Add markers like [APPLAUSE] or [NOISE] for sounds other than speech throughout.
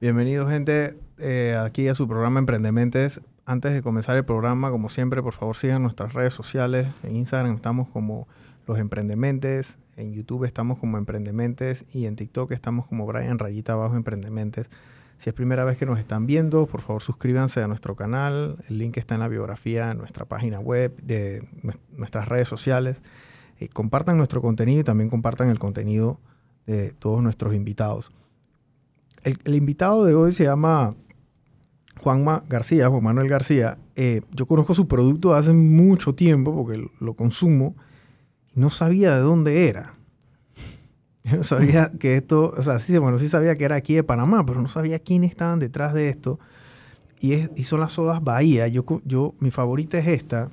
Bienvenido, gente, eh, aquí a su programa Emprendementes. Antes de comenzar el programa, como siempre, por favor sigan nuestras redes sociales. En Instagram estamos como Los Emprendementes, en YouTube estamos como Emprendementes y en TikTok estamos como Brian Rayita Abajo Emprendementes. Si es primera vez que nos están viendo, por favor suscríbanse a nuestro canal. El link está en la biografía, en nuestra página web, de nuestras redes sociales. Eh, compartan nuestro contenido y también compartan el contenido de todos nuestros invitados. El, invitado de hoy se llama Juanma García, Juan Manuel García. Eh, yo conozco su producto hace mucho tiempo porque lo consumo y no sabía de dónde era. Yo [LAUGHS] no sabía [LAUGHS] que esto, o sea, sí, bueno, sí sabía que era aquí de Panamá, pero no sabía quiénes estaban detrás de esto. Y, es, y son las sodas Bahía. Yo, yo, mi favorita es esta.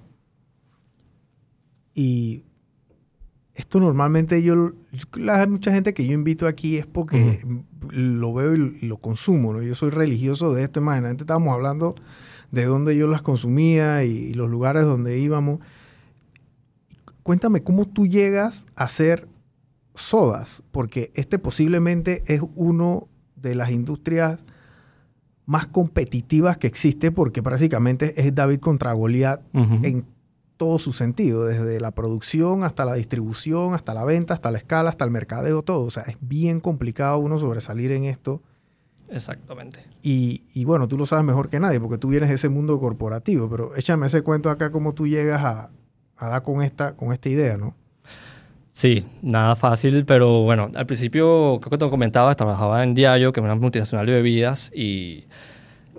Y esto normalmente yo, la, mucha gente que yo invito aquí es porque lo veo y lo consumo, ¿no? Yo soy religioso de esto, imagínate, estábamos hablando de dónde yo las consumía y, los lugares donde íbamos. Cuéntame cómo tú llegas a hacer sodas, porque este posiblemente es uno de las industrias más competitivas que existe, porque prácticamente es David contra Goliat en todo su sentido, desde la producción hasta la distribución, hasta la venta, hasta la escala, hasta el mercadeo, todo. O sea, es bien complicado uno sobresalir en esto. Exactamente. Y, bueno, tú lo sabes mejor que nadie porque tú vienes de ese mundo corporativo, pero échame ese cuento acá cómo tú llegas a, dar con esta, con esta idea, ¿no? Sí, nada fácil, pero bueno, al principio creo que te comentaba, trabajaba en Diallo, que es una multinacional de bebidas, y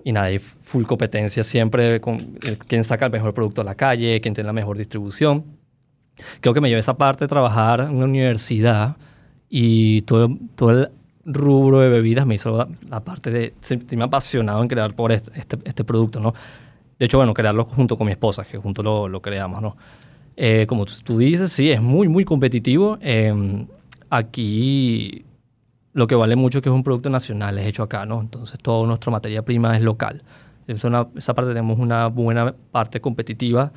y nada, hay full competencia siempre con eh, quién saca el mejor producto a la calle, quién tiene la mejor distribución. Creo que me llevé esa parte de trabajar en una universidad y todo, todo el rubro de bebidas me hizo la, parte de sentirme apasionado en crear por este, este, este, producto, ¿no? De hecho, bueno, crearlo junto con mi esposa, que juntos lo, lo creamos, ¿no? Eh, como tú dices, sí, es muy, muy competitivo. Eh, aquí lo que vale mucho es que es un producto nacional, es hecho acá, ¿no? Entonces, toda nuestra materia prima es local. esa parte tenemos una buena parte competitiva.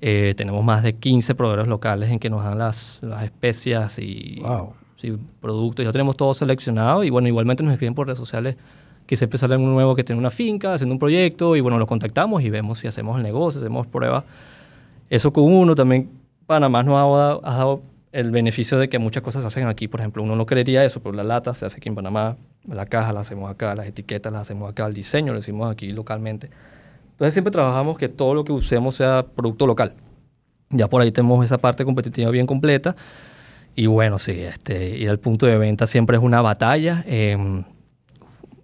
Eh, tenemos más de 15 proveedores locales en que nos dan las, las especias y productos. Ya tenemos todo seleccionado y, bueno, igualmente nos escriben por redes sociales que siempre sale uno nuevo que tiene una finca, haciendo un proyecto y, bueno, los contactamos y vemos si hacemos el negocio, hacemos pruebas. Eso con uno también Panamá nos ha ha dado el beneficio de que muchas cosas se hacen aquí. Por ejemplo, uno no creería eso, pero la lata se hace aquí en Panamá, la caja la hacemos acá, las etiquetas las hacemos acá, el diseño lo hicimos aquí localmente. Entonces siempre trabajamos que todo lo que usemos sea producto local. Ya por ahí tenemos esa parte competitiva bien completa. Y bueno, sí, este, ir al punto de venta siempre es una batalla. Eh,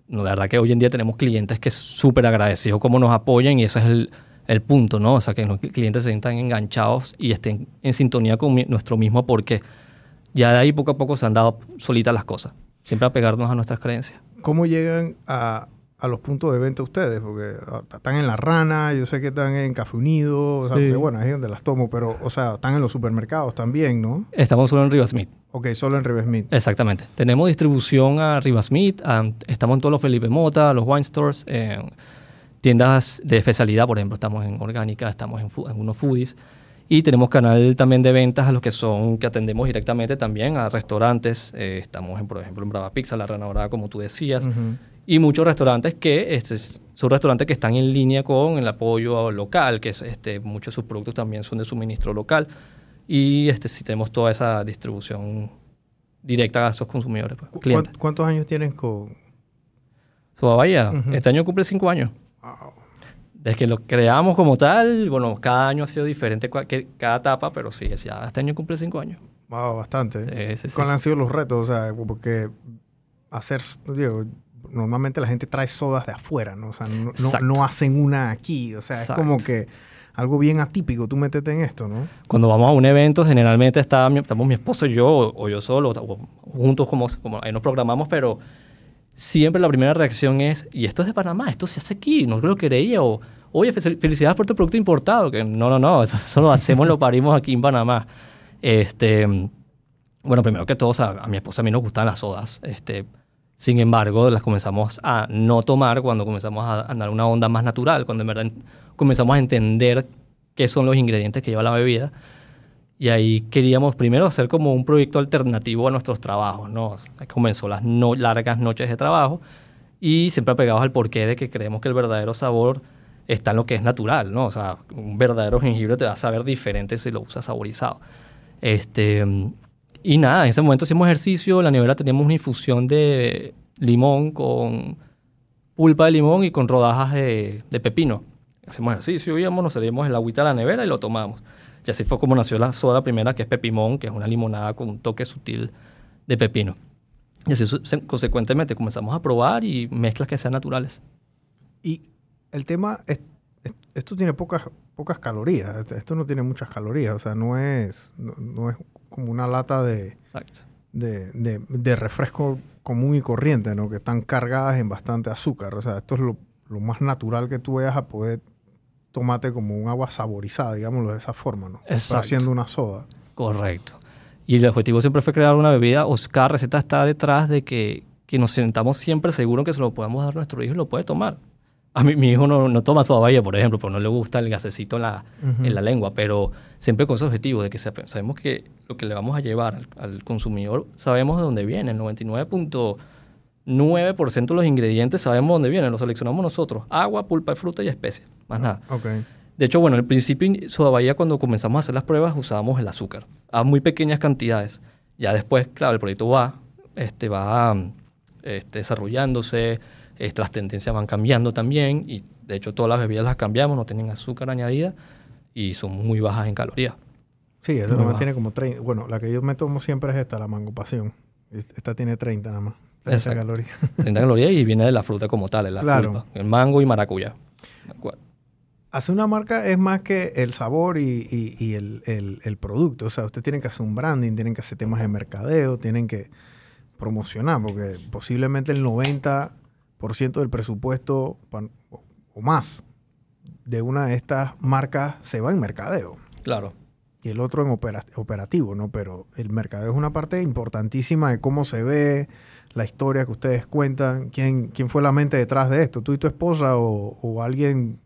la verdad que hoy en día tenemos clientes que súper agradecidos cómo nos apoyan y eso es el, el punto, ¿no? O sea, que los clientes se sientan enganchados y estén en sintonía con nuestro mismo porque ya de ahí poco a poco se han dado solitas las cosas, siempre a pegarnos a nuestras creencias. ¿Cómo llegan a, los puntos de venta ustedes? Porque ah, están en La Rana, yo sé que están en Café Unido, o sea, bueno, ahí es donde las tomo, pero, o sea, están en los supermercados también, ¿no? Estamos solo en Rivasmith. Ok, solo en Rivasmith. Exactamente. Tenemos distribución a Rivasmith, estamos en todos los Felipe Mota, los wine stores, tiendas de especialidad, por ejemplo, estamos en Orgánica, estamos en, unos foodies. Y tenemos canal también de ventas a los que son, que atendemos directamente también a restaurantes. Eh, estamos, en, por ejemplo, en Brava Pizza, La Rana como tú decías. Y muchos restaurantes que este, son restaurantes que están en línea con el apoyo local, que es, este, muchos de sus productos también son de suministro local. Y este, si tenemos toda esa distribución directa a esos consumidores. Pues, clientes. ¿Cuántos años tienen con...? Todavía. Este año cumple cinco años. Desde que lo creamos como tal, bueno, cada año ha sido diferente, cada etapa, pero sí, ya este año cumple cinco años. Wow, bastante. ¿Cuáles han sido los retos? O sea, porque hacer, digo, normalmente la gente trae sodas de afuera, ¿no? O sea, no, hacen una aquí. O sea, es como que algo bien atípico, tú métete en esto, ¿no? Cuando vamos a un evento, generalmente está, estamos mi esposo y yo, o yo solo, juntos como, como ahí nos programamos, pero siempre la primera reacción es, y esto es de Panamá, esto se hace aquí, no lo creía, o oye, felicidades por tu producto importado, que no, no, no, [LAUGHS] eso, lo hacemos, lo parimos aquí en Panamá. Este, bueno, primero que todo, a, mi esposa a mí nos gustan las sodas, este, sin embargo, las comenzamos a no tomar cuando comenzamos a andar una onda más natural, cuando en verdad comenzamos a entender qué son los ingredientes que lleva la bebida y ahí queríamos primero hacer como un proyecto alternativo a nuestros trabajos, ¿no? Comenzó las no, largas noches de trabajo y siempre apegados al porqué de que creemos que el verdadero sabor está en lo que es natural, ¿no? O sea, un verdadero jengibre te va a saber diferente si lo usas saborizado. Este, y nada, en ese momento hicimos ejercicio, en la nevera teníamos una infusión de limón con pulpa de limón y con rodajas de, de pepino. Hacemos ejercicio, íbamos, nos servíamos el agüita a la nevera y lo tomamos. Y así fue como nació la soda primera, que es Pepimón, que es una limonada con un toque sutil de pepino. Y así consecuentemente comenzamos a probar y mezclas que sean naturales. Y el tema, es, esto tiene pocas, pocas calorías, este, esto no tiene muchas calorías, o sea, no es, no, es como una lata de, de, de, de, refresco común y corriente, ¿no? que están cargadas en bastante azúcar. O sea, esto es lo, lo más natural que tú veas a poder tomate como un agua saborizada, digámoslo de esa forma, ¿no? Está haciendo una soda. Correcto. Y el objetivo siempre fue crear una bebida, o cada receta está detrás de que, que nos sentamos siempre seguros que se lo podemos dar a nuestro hijo y lo puede tomar. A mí, mi hijo no, no toma soda valle, por ejemplo, porque no le gusta el gasecito en la, en la lengua, pero siempre con ese objetivo de que sabemos que lo que le vamos a llevar al, al consumidor, sabemos de dónde viene, el 99.9% de los ingredientes sabemos de dónde vienen, los seleccionamos nosotros, agua, pulpa de fruta y especies más nada. Okay. De hecho, bueno, al principio Soda Bahía cuando comenzamos a hacer las pruebas usábamos el azúcar a muy pequeñas cantidades. Ya después, claro, el proyecto va, este, va este, desarrollándose, este, las tendencias van cambiando también y de hecho todas las bebidas las cambiamos, no tienen azúcar añadida y son muy bajas en calorías. Sí, esta nomás tiene como 30. Bueno, la que yo me tomo siempre es esta, la mango pasión. Esta tiene 30 nada más. 30 calorías. 30 calorías y viene de la fruta como tal, la claro. el mango y maracuyá. Hacer una marca es más que el sabor y, el, producto. O sea, ustedes tienen que hacer un branding, tienen que hacer temas de mercadeo, tienen que promocionar, porque posiblemente el 90% del presupuesto o más de una de estas marcas se va en mercadeo. Claro. Y el otro en operativo, ¿no? Pero el mercadeo es una parte importantísima de cómo se ve, la historia que ustedes cuentan, quién, quién fue la mente detrás de esto, tú y tu esposa o, alguien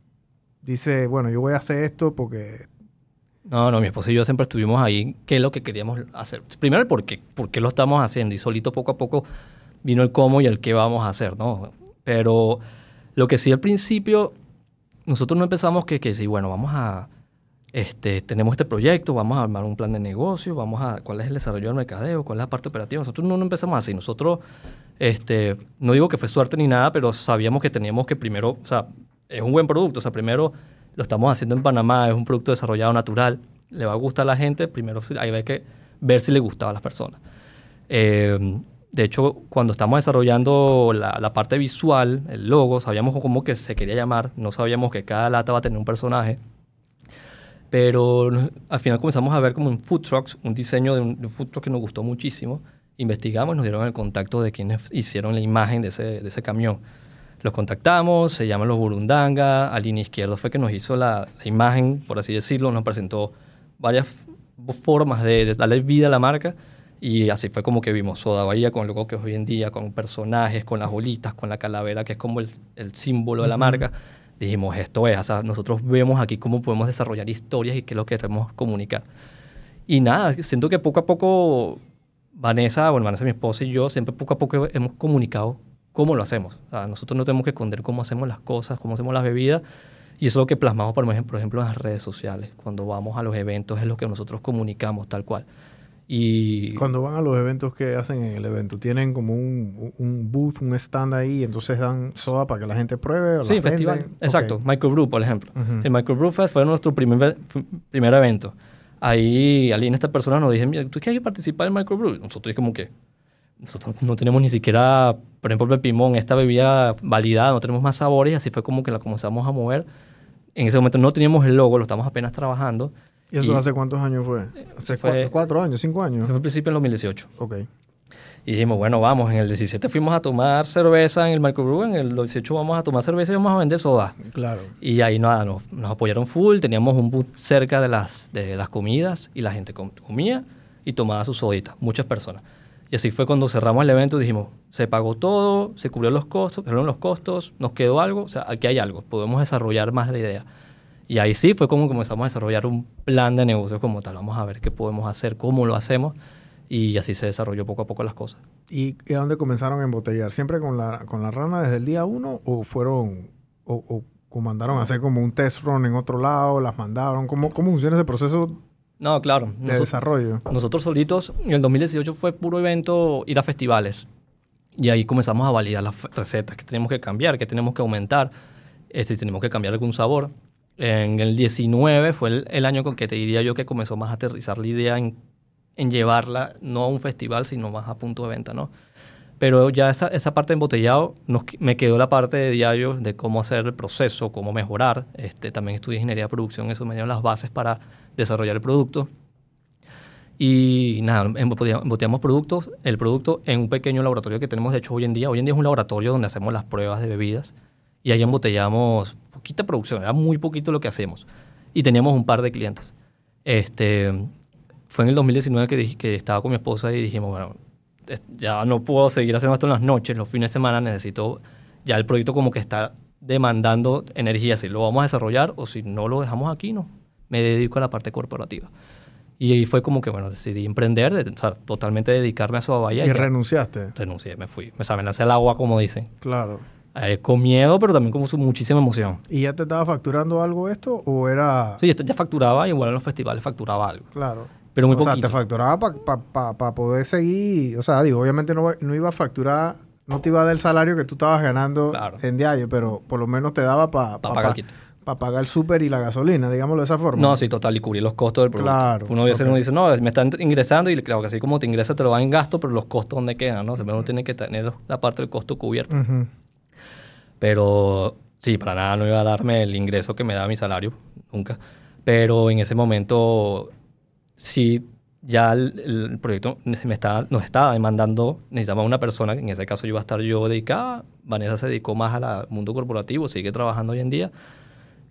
dice, bueno, yo voy a hacer esto porque... No, no, mi esposa y yo siempre estuvimos ahí, qué es lo que queríamos hacer. Primero el por qué, por qué lo estamos haciendo y solito poco a poco vino el cómo y el qué vamos a hacer, ¿no? Pero lo que sí al principio, nosotros no empezamos que, que sí, bueno, vamos a, este, tenemos este proyecto, vamos a armar un plan de negocio, vamos a, cuál es el desarrollo del mercadeo, cuál es la parte operativa. Nosotros no, no empezamos así, nosotros, este, no digo que fue suerte ni nada, pero sabíamos que teníamos que primero, o sea, es un buen producto. O sea, primero lo estamos haciendo en Panamá, es un producto desarrollado natural, le va a gustar a la gente, primero hay que ver si le gustaba a las personas. Eh, de hecho, cuando estamos desarrollando la, parte visual, el logo, sabíamos cómo que se quería llamar, no sabíamos que cada lata va a tener un personaje, pero al final comenzamos a ver como en food trucks, un diseño de un, de un food truck que nos gustó muchísimo, investigamos nos dieron el contacto de quienes hicieron la imagen de ese, de ese camión. Los contactamos, se llaman los Burundanga, al línea izquierdo fue que nos hizo la, imagen, por así decirlo, nos presentó varias formas de, darle vida a la marca. Y así fue como que vimos Soda Bahía con lo que es hoy en día, con personajes, con las bolitas, con la calavera, que es como el, símbolo de la marca. Dijimos, esto es, o sea, nosotros vemos aquí cómo podemos desarrollar historias y qué es lo que queremos comunicar. Y nada, siento que poco a poco Vanessa, bueno, Vanessa mi esposa y yo, siempre poco a poco hemos comunicado cómo lo hacemos. nosotros no tenemos que esconder cómo hacemos las cosas, cómo hacemos las bebidas. Y eso es lo que plasmamos, por ejemplo, por ejemplo, en las redes sociales. Cuando vamos a los eventos es lo que nosotros comunicamos tal cual. Y cuando van a los eventos que hacen en el evento, tienen como un, un booth, un stand ahí, entonces dan soda para que la gente pruebe. sí, festival. Exacto, Microbrew, por ejemplo. El Microbrew Fest fue nuestro primer, primer evento. Ahí, alguien, esta persona nos dice, mira, ¿tú quieres participar en Microbrew? Nosotros como que, nosotros no tenemos ni siquiera, por ejemplo, el pimón, esta bebida validada, no tenemos más sabores, así fue como que la comenzamos a mover. En ese momento no teníamos el logo, lo estamos apenas trabajando. ¿Y eso hace cuántos años fue? ¿Hace cuatro, años, cinco años? Fue al principio en 2018. Ok. Y dijimos, bueno, vamos, en el 17 fuimos a tomar cerveza en el microbrew, en el 18 vamos a tomar cerveza y vamos a vender soda. Claro. Y ahí nada, nos, nos apoyaron full, teníamos un booth cerca de las, de las comidas y la gente comía y tomaba su sodita, muchas personas. Y así fue cuando cerramos el evento, dijimos, se pagó todo, se cubrió los costos, se los costos, nos quedó algo, o sea, aquí hay algo, podemos desarrollar más la idea. Y ahí sí fue como comenzamos a desarrollar un plan de negocios como tal, vamos a ver qué podemos hacer, cómo lo hacemos. Y así se desarrolló poco a poco las cosas. ¿Y, a dónde comenzaron a embotellar? ¿Siempre con la, con la rana desde el día uno o fueron, o, o, mandaron a hacer como un test run en otro lado, las mandaron? ¿Cómo, cómo funciona ese proceso No, claro. de desarrollo? Nosotros solitos, en el 2018 fue puro evento ir a festivales. Y ahí comenzamos a validar las recetas que tenemos que cambiar, que tenemos que aumentar, este, si tenemos que cambiar algún sabor. En el 19 fue el, el año con que te diría yo que comenzó más a aterrizar la idea en, en llevarla no a un festival, sino más a punto de venta, ¿no? Pero ya esa, esa parte de embotellado, nos, me quedó la parte de diario de cómo hacer el proceso, cómo mejorar. Este, también estudié ingeniería de producción, eso me dio las bases para desarrollar el producto. Y nada, embotea- emboteamos productos, el producto en un pequeño laboratorio que tenemos de hecho hoy en día. Hoy en día es un laboratorio donde hacemos las pruebas de bebidas y ahí embotellamos poquita producción, era muy poquito lo que hacemos. Y teníamos un par de clientes. Este, fue en el 2019 que, dije, que estaba con mi esposa y dijimos, bueno, ya no puedo seguir haciendo esto en las noches, los fines de semana necesito, ya el proyecto como que está demandando energía, si lo vamos a desarrollar o si no lo dejamos aquí, no. Me dedico a la parte corporativa. Y ahí fue como que, bueno, decidí emprender, de- o sea, totalmente dedicarme a su bahía. ¿Y renunciaste? Renuncié, me fui. Me saben, lancé al agua, como dicen. Claro. Eh, con miedo, pero también con muchísima emoción. ¿Y ya te estaba facturando algo esto o era...? Sí, esto ya facturaba, igual en los festivales facturaba algo. Claro. Pero muy o sea, te facturaba para poder seguir. O sea, digo, obviamente no, no iba a facturar, no te iba a dar el salario que tú estabas ganando Claro. en diario, pero por lo menos te daba para Pa' pagar el quito. pagar el súper y la gasolina, digámoslo de esa forma. No, sí, total, y cubrir los costos del producto. Claro, Uno, a veces ok. uno dice, no, me están ingresando y claro que así como te ingresa te lo van en gasto, pero los costos dónde quedan, ¿no? Siempre uno tiene que tener la parte del costo cubierto. Ujú. Pero sí, para nada no iba a darme el ingreso que me da mi salario, nunca. Pero en ese momento sí ya el, el proyecto me estaba, nos estaba demandando, necesitaba una persona, en ese caso yo iba a estar yo dedicada, Vanessa se dedicó más al mundo corporativo, sigue trabajando hoy en día.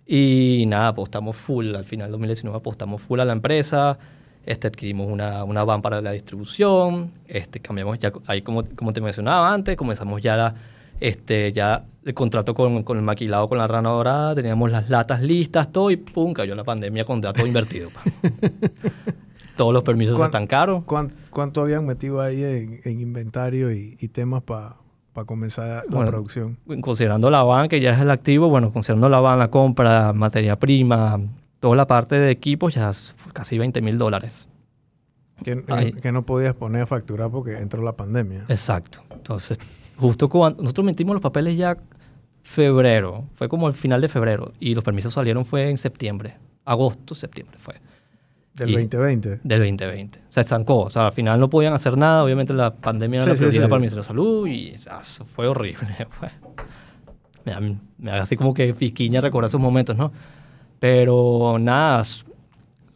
Y nada, apostamos full, al final del 2019 apostamos full a la empresa, este, adquirimos una, una van para la distribución, este, cambiamos ya, ahí como, como te mencionaba antes, comenzamos ya la, este, ya el contrato con, con el maquilado con la rana dorada, teníamos las latas listas, todo y pum, cayó la pandemia con todo [LAUGHS] invertido. Todos los permisos ¿Cuán- están caros. ¿Cuán- ¿Cuánto habían metido ahí en, en inventario y, y temas para comenzar la Bueno, producción? Considerando la van, que ya es el activo, bueno, considerando la van, la compra, materia prima, toda la parte de equipos, ya casi 20 mil dólares. Que, Ahí. que no podías poner a facturar porque entró la pandemia. Exacto. Entonces, justo cuando nosotros metimos los papeles ya febrero, fue como el final de febrero, y los permisos salieron fue en septiembre, agosto, septiembre fue, Del y- 2020. del 2020. Se estancó, o sea, al final no podían hacer nada, obviamente la pandemia era Sí, la sí, prioridad sí. para el Ministerio de Salud, y eso fue horrible. [LAUGHS] me, da, me da así como que fisquiña recordar esos momentos, ¿no? Pero nada,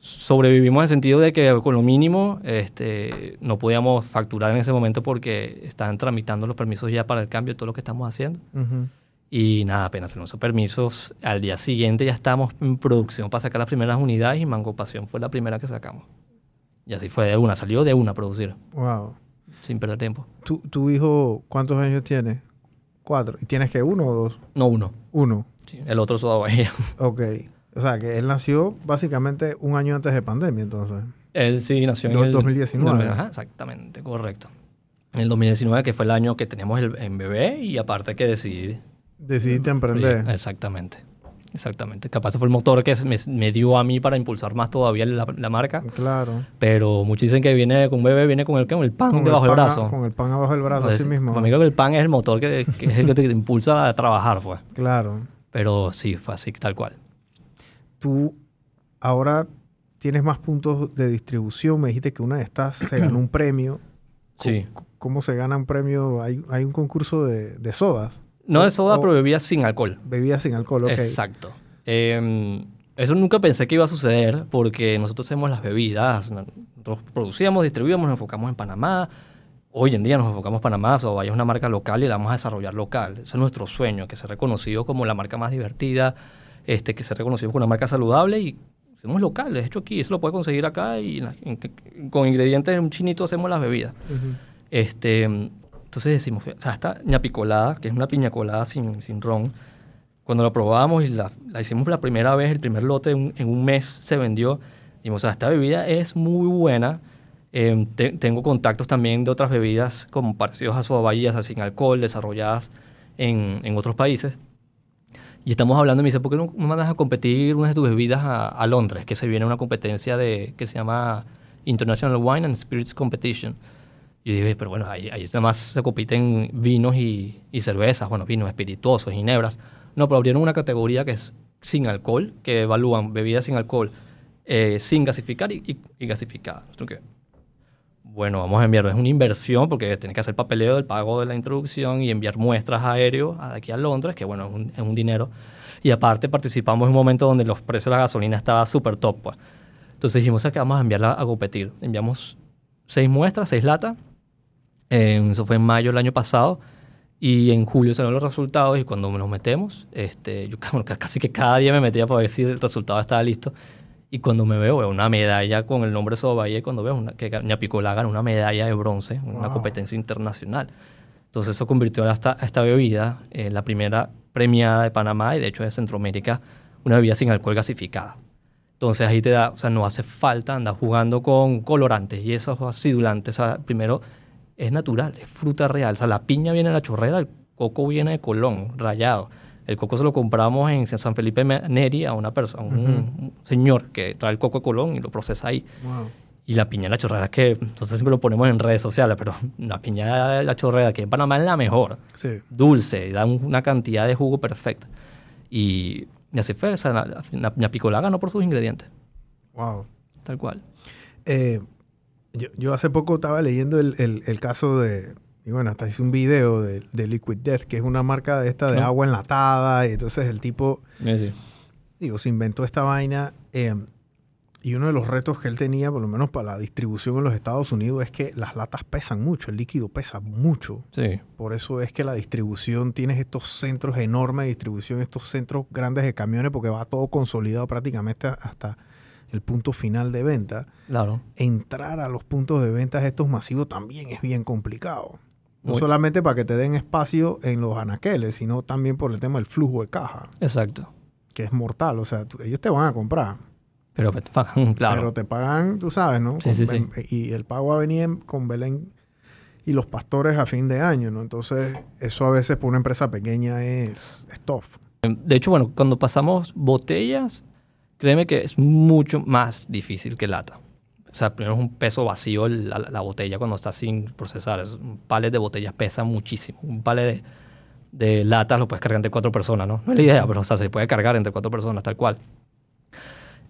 sobrevivimos en el sentido de que con lo mínimo este, no podíamos facturar en ese momento porque estaban tramitando los permisos ya para el cambio de todo lo que estamos haciendo. Ujú. Y nada, apenas tenemos esos permisos, al día siguiente ya estamos en producción para sacar las primeras unidades y Mango Pasión fue la primera que sacamos. Y así fue de una, salió de una a producir, Wow. sin perder tiempo. ¿Tu, ¿Tu hijo cuántos años tiene? Cuatro. ¿Y tienes que uno o dos? No uno, Uno. sí, el otro Bahía. [LAUGHS] Ok. O sea, que él nació básicamente un año antes de pandemia, entonces. Él sí nació en el 2019. Ajá, exactamente, correcto. En el 2019, que fue el año que teníamos el, en bebé y aparte que decidí. Decidiste emprender. Exactamente, exactamente. Capaz fue el motor que me, me dio a mí para impulsar más todavía la, la marca. Claro. Pero muchos dicen que viene con un bebé, viene con el, con el pan Con debajo el del a- brazo. Con el pan abajo del brazo, Entonces, así mismo. Para mí que el pan es el motor que, que es el que te impulsa a trabajar, pues. [LAUGHS] Claro. Pero sí, fue así, tal cual. Tú ahora tienes más puntos de distribución. Me dijiste que una de estas se ganó un premio. [CLEARS THROAT] Sí. ¿Cómo se gana un premio? Hay, hay un concurso de, de sodas. No de soda, O- pero bebidas sin alcohol. Bebidas sin alcohol, ok. Exacto. Eh, eso nunca pensé que iba a suceder porque nosotros hacemos las bebidas. Nosotros producíamos, distribuíamos, nos enfocamos en Panamá. Hoy en día nos enfocamos en Panamá, o vaya es una marca local y la vamos a desarrollar local. Ese es nuestro sueño, que sea reconocido como la marca más divertida, este, que sea reconocido como una marca saludable y somos locales, hecho aquí, eso lo puede conseguir acá y en- con ingredientes de un chinito hacemos las bebidas. Este, entonces decimos, o sea, esta que es una piña colada sin, sin ron, cuando la probamos y la, la hicimos la primera vez, el primer lote en un, en un mes se vendió, dijimos, o sea, esta bebida es muy buena, Eh, te- tengo contactos también de otras bebidas como parecidos a así sin alcohol, desarrolladas en, en otros países. Y estamos hablando me dice, ¿por qué no mandas a competir unas de tus bebidas a, a Londres? Que se viene una competencia de, que se llama International Wine and Spirits Competition. Y dije, pero bueno, ahí, ahí además se compiten vinos y, y cervezas, bueno, vinos espirituosos, ginebras. No, pero abrieron una categoría que es sin alcohol, que evalúan bebidas sin alcohol, eh, sin gasificar y, y, y gasificadas. Nosotros, ¿qué? Bueno, vamos a enviarlo. Es una inversión porque tienes que hacer papeleo del pago de la introducción y enviar muestras aéreos aquí a Londres, que bueno, es un, es un dinero. Y aparte participamos en un momento donde los precios de la gasolina estaban súper top. Pues. Entonces dijimos "¿Sabes qué? vamos a enviarla a competir. Enviamos seis muestras, seis latas. Eh, eso fue en mayo del año pasado. Y en julio salieron los resultados y cuando nos metemos, este, yo [LAUGHS] casi que cada día me metía para ver si el resultado estaba listo. Y cuando me veo, veo una medalla con el nombre de Sobaye, cuando veo una, que Ñapicolá ganó una medalla de bronce en una Wow. competencia internacional. Entonces eso convirtió a esta, a esta bebida en la primera premiada de Panamá y de hecho de Centroamérica, una bebida sin alcohol gasificada. Entonces ahí te da, o sea, no hace falta andar jugando con colorantes y esos acidulantes. O sea, primero es natural, es fruta real. O sea, la piña viene de la chorrera, el coco viene de Colón, rayado. El coco se lo compramos en San Felipe Neri a una persona, un, un señor que trae el coco de Colón y lo procesa ahí. Wow. Y la piña de la chorrera es que, entonces siempre lo ponemos en redes sociales, pero la piña de la chorrera que en Panamá es la mejor Sí. dulce, da un- una cantidad de jugo perfecta. Y, y así fue, o sea, la, la, la picolá ganó por sus ingredientes, Wow. tal cual. Eh, yo, yo hace poco estaba leyendo el, el- el caso de, y bueno, hasta hice un video de, de Liquid Death, que es una marca de esta de Ah. agua enlatada, y entonces el tipo, Sí. digo, se inventó esta vaina, eh, y uno de los retos que él tenía, por lo menos para la distribución en los Estados Unidos, es que las latas pesan mucho, el líquido pesa mucho. Sí, Por eso es que la distribución, tienes estos centros enormes de distribución, estos centros grandes de camiones, porque va todo consolidado prácticamente hasta el punto final de venta claro. entrar a los puntos de ventas estos masivos también es bien complicado. No Muy- solamente para que te den espacio en los anaqueles, sino también por el tema del flujo de caja, Exacto. que es mortal. O sea, tú- ellos te van a comprar, Pero, pues, [LAUGHS] claro. pero te pagan, tú sabes, ¿no? Sí, sí, Con- Y el pago a venir en- con Belén y los pastores a fin de año, ¿no? Entonces, eso a veces para una empresa pequeña es, es tough. De hecho, bueno, cuando pasamos botellas, créeme que es mucho más difícil que lata. O sea, primero es un peso vacío la, la botella cuando está sin procesar. Es, un palet de botellas pesa muchísimo. Un palet de, latas lo puedes cargar entre cuatro personas, ¿no? No es la idea, pero o sea, se puede cargar entre cuatro personas, tal cual.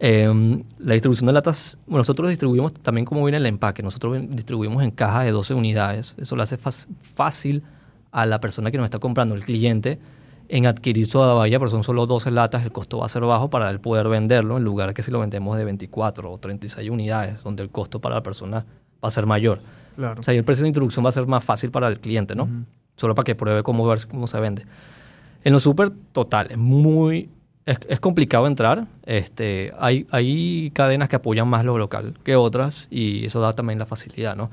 Eh, la distribución de latas, bueno, nosotros distribuimos también como viene el empaque. Nosotros distribuimos en cajas de 12 unidades. Eso le hace fácil a la persona que nos está comprando, el cliente, en adquirir soda bahía, pero son solo 12 latas, el costo va a ser bajo para él poder venderlo, en lugar que si lo vendemos de 24 o 36 unidades, donde el costo para la persona va a ser mayor. Claro. O sea, y el precio de introducción va a ser más fácil para el cliente, ¿no? Solo para que pruebe cómo, ver, cómo se vende. En lo súper, total, es muy... Es, es complicado entrar. Este, hay, hay cadenas que apoyan más lo local que otras y eso da también la facilidad, ¿no?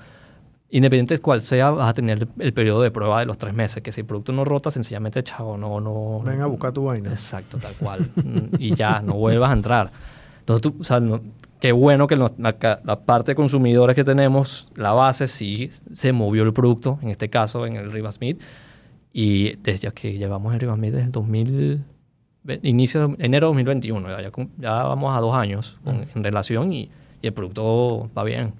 Independiente de cuál sea, vas a tener el periodo de prueba de los tres meses, que si el producto no rota, sencillamente, chavo, no... no Ven a buscar tu vaina. Exacto, tal cual. [LAUGHS] Y ya, no vuelvas a entrar. Entonces, tú, o sea, no- qué bueno que nos- la, parte de consumidores que tenemos, la base, sí se movió el producto, en este caso en el Rivas Smith. Y desde que llevamos el Rivas Smith desde el 2000, ve- inicio de enero de 2021, ya, ya, cum- ya vamos a dos años con- en relación y, y el producto va bien.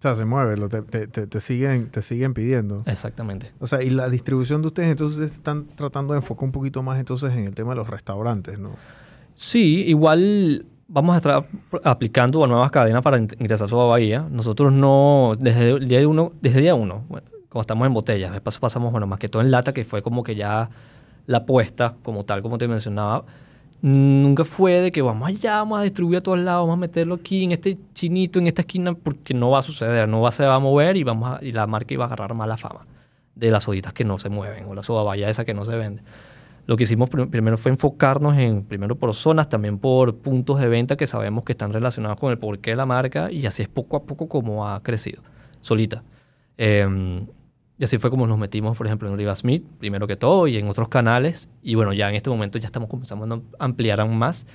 O sea, se mueve, lo- te, te- te- siguen, te siguen pidiendo. Exactamente. O sea, y la distribución de ustedes, entonces están tratando de enfocar un poquito más entonces en el tema de los restaurantes, ¿no? Sí, igual vamos a estar aplicando a nuevas cadenas para in- ingresar a Bahía. Nosotros no, desde el día uno, desde día uno, bueno, cuando estamos en botellas, después pasamos, bueno, más que todo en lata, que fue como que ya la apuesta, como tal, como te mencionaba, nunca fue de que vamos allá, vamos a distribuir a todos lados, vamos a meterlo aquí, en este chinito, en esta esquina, porque no va a suceder, no se va a mover y, vamos a- y la marca iba a agarrar mala fama de las soditas que no se mueven o la soda esa que no se vende. Lo que hicimos prim- primero fue enfocarnos en, primero por zonas, también por puntos de venta que sabemos que están relacionados con el porqué de la marca y así es poco a poco como ha crecido, solita. Eh, y así fue como nos metimos, por ejemplo, en Riva Smith, primero que todo, y en otros canales. Y bueno, ya en este momento ya estamos comenzando a ampliar aún más.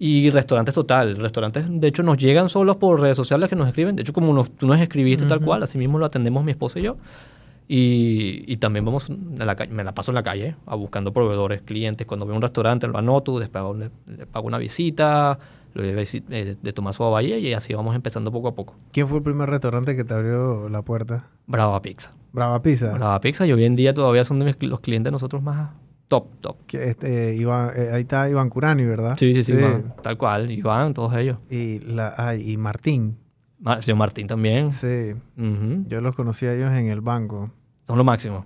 Y restaurantes total. Restaurantes, de hecho, nos llegan solos por redes sociales que nos escriben. De hecho, como nos, tú nos escribiste tal cual, así mismo lo atendemos mi esposo y yo. Y, y también vamos a la calle, me la paso en la calle a buscando proveedores, clientes. Cuando veo un restaurante lo anoto, después le, le pago una visita, lo de, visi- eh, de tomar su bahía y así vamos empezando poco a poco. ¿Quién fue el primer restaurante que te abrió la puerta? Brava Pizza. Brava Pizza. Brava Pizza y hoy en día todavía son de mis los clientes de nosotros más top, top. Que este, Iván- eh, ahí está Iván Curani, ¿verdad? Sí, sí, sí, Iván, tal cual. Iván, todos ellos. Y, la, ay, y Martín. Ma- señor Martín también. Sí. Yo los conocí a ellos en el banco. Son lo máximo.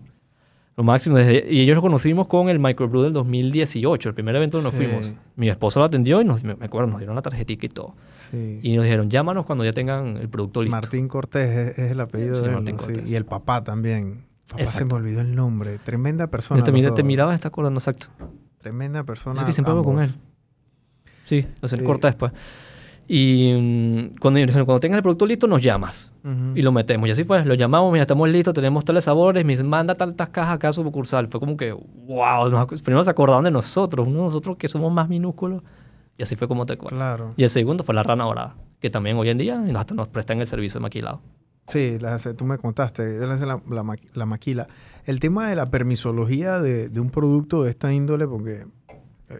Lo máximo. Desde- y ellos los conocimos con el Microbrew del 2018, el primer evento donde nos Sí. fuimos. Mi esposo lo atendió y nos, me acuerdo, nos dieron la tarjetita y todo. Sí. Y nos dijeron, llámanos cuando ya tengan el producto listo. Martín Cortés es, es el apellido Sí, de él. Martín ¿no? Y el papá también. Papá se me olvidó el nombre. Tremenda persona. Te, mira, te miraba está acordando exacto. Tremenda persona. Así que siempre hablo con él. Sí, lo sé, Sí. corta después. Y mm, cuando cuando tengas el producto listo, nos llamas. Ujú. Y lo metemos. Y así fue. Lo llamamos, mira, estamos listos, tenemos tales sabores. Me manda tantas cajas acá a su sucursal. Fue como que, wow. nos- primero se acordaron de nosotros, uno de nosotros que somos más minúsculos. Y así fue como te cuento. Claro. Y el segundo fue la rana dorada, que también hoy en día hasta nos prestan el servicio de maquilado. Sí, la tú me contaste, la, la la maquila. El tema de la permisología de, de un producto de esta índole, porque